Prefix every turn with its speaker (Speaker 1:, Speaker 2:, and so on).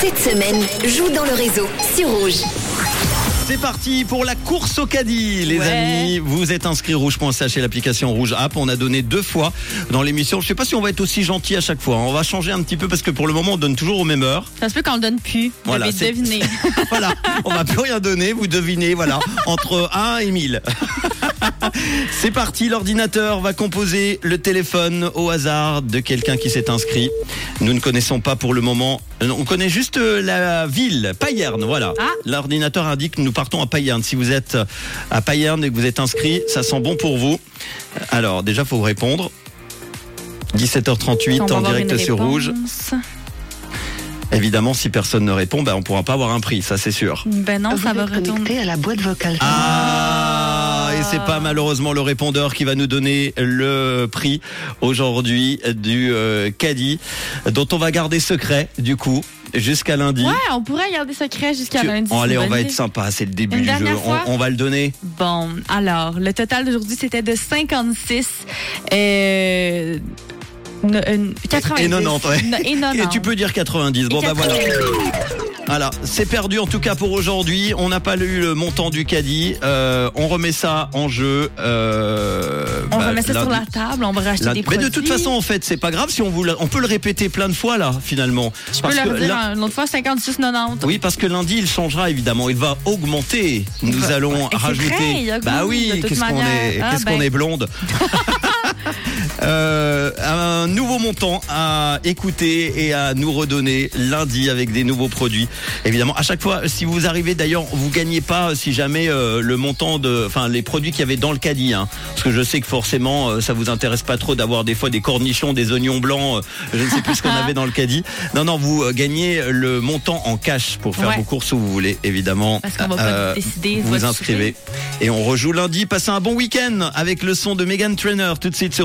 Speaker 1: Cette semaine, joue dans le réseau sur Rouge.
Speaker 2: C'est parti pour la course au caddie, les
Speaker 3: Ouais.
Speaker 2: amis. Vous êtes inscrit rouge.ch et l'application Rouge App. On a donné deux fois dans l'émission. Je sais pas si on va être aussi gentil à chaque fois. On va changer un petit peu parce que pour le moment, on donne toujours aux mêmes heures.
Speaker 3: Ça se peut qu'on le donne plus.
Speaker 2: Voilà, c'est-
Speaker 3: deviner.
Speaker 2: Voilà, on va plus rien donner. Vous devinez, voilà, entre 1 et 1000. C'est parti, l'ordinateur va composer le téléphone au hasard de quelqu'un qui s'est inscrit. Nous ne connaissons pas pour le moment, on connaît juste euh, la ville, Payerne, voilà.
Speaker 3: Ah.
Speaker 2: L'ordinateur indique que nous partons à Payerne. Si vous êtes à Payerne et que vous êtes inscrit, ça sent bon pour vous. Alors déjà, faut répondre. 17h38
Speaker 3: On va
Speaker 2: en direct sur Rouge. Évidemment, si personne ne répond, ben, on pourra pas avoir un prix, ça c'est sûr.
Speaker 3: Ben non,
Speaker 4: Vous
Speaker 3: ça va
Speaker 4: êtes
Speaker 3: retourner.
Speaker 4: connecté à la boîte vocale.
Speaker 2: Ah, et c'est pas malheureusement le répondeur qui va nous donner le prix aujourd'hui du euh, caddie, dont on va garder secret du coup jusqu'à lundi.
Speaker 3: Ouais, on pourrait garder secret jusqu'à lundi. C'est
Speaker 2: allez, on va être sympa, c'est le début
Speaker 3: Une
Speaker 2: du jeu. On, on va le donner.
Speaker 3: Bon, alors, le total d'aujourd'hui, c'était de 56 euh, ne- euh, 90.
Speaker 2: Et 90, ouais.
Speaker 3: Et 90.
Speaker 2: Et tu peux dire 90. Bon
Speaker 3: Et
Speaker 2: bah voilà.
Speaker 3: 90.
Speaker 2: Voilà, c'est perdu en tout cas pour aujourd'hui. On n'a pas eu le montant du caddie. Euh, on remet ça en jeu. euh,
Speaker 3: On
Speaker 2: bah,
Speaker 3: remet ça sur la table, on va racheter
Speaker 2: Lundi.
Speaker 3: des
Speaker 2: Mais
Speaker 3: produits.
Speaker 2: de toute façon, en fait, c'est pas grave si on vous, le- on peut le répéter plein de fois là, finalement.
Speaker 3: je
Speaker 2: Parce
Speaker 3: leur
Speaker 2: que
Speaker 3: dire
Speaker 2: là-
Speaker 3: une autre fois 56,90.
Speaker 2: Oui, parce que lundi, il changera évidemment. Il va augmenter. Nous allons
Speaker 3: c'est
Speaker 2: rajouter.
Speaker 3: vrai, il augmente
Speaker 2: bah oui, qu'est-ce qu'on est,
Speaker 3: Ah,
Speaker 2: qu'est-ce qu'on
Speaker 3: ben.
Speaker 2: est blonde. Euh, un nouveau montant à écouter et à nous redonner lundi avec des nouveaux produits. Évidemment, à chaque fois, si vous arrivez d'ailleurs, vous gagnez pas si jamais euh, le montant de, enfin les produits qu'il y avait dans le caddie, hein, parce que je sais que forcément euh, ça vous intéresse pas trop d'avoir des fois des cornichons, des oignons blancs, euh, je ne sais plus ce qu'on avait dans le caddie. Non, non, vous euh, gagnez le montant en cash pour faire
Speaker 3: Ouais.
Speaker 2: vos courses où vous voulez, évidemment.
Speaker 3: Parce qu'on va pas
Speaker 2: Euh,
Speaker 3: décider.
Speaker 2: vous
Speaker 3: votre
Speaker 2: inscrivez et on rejoue lundi. Passez un bon week-end avec le son de Megan Trainer tout de suite sur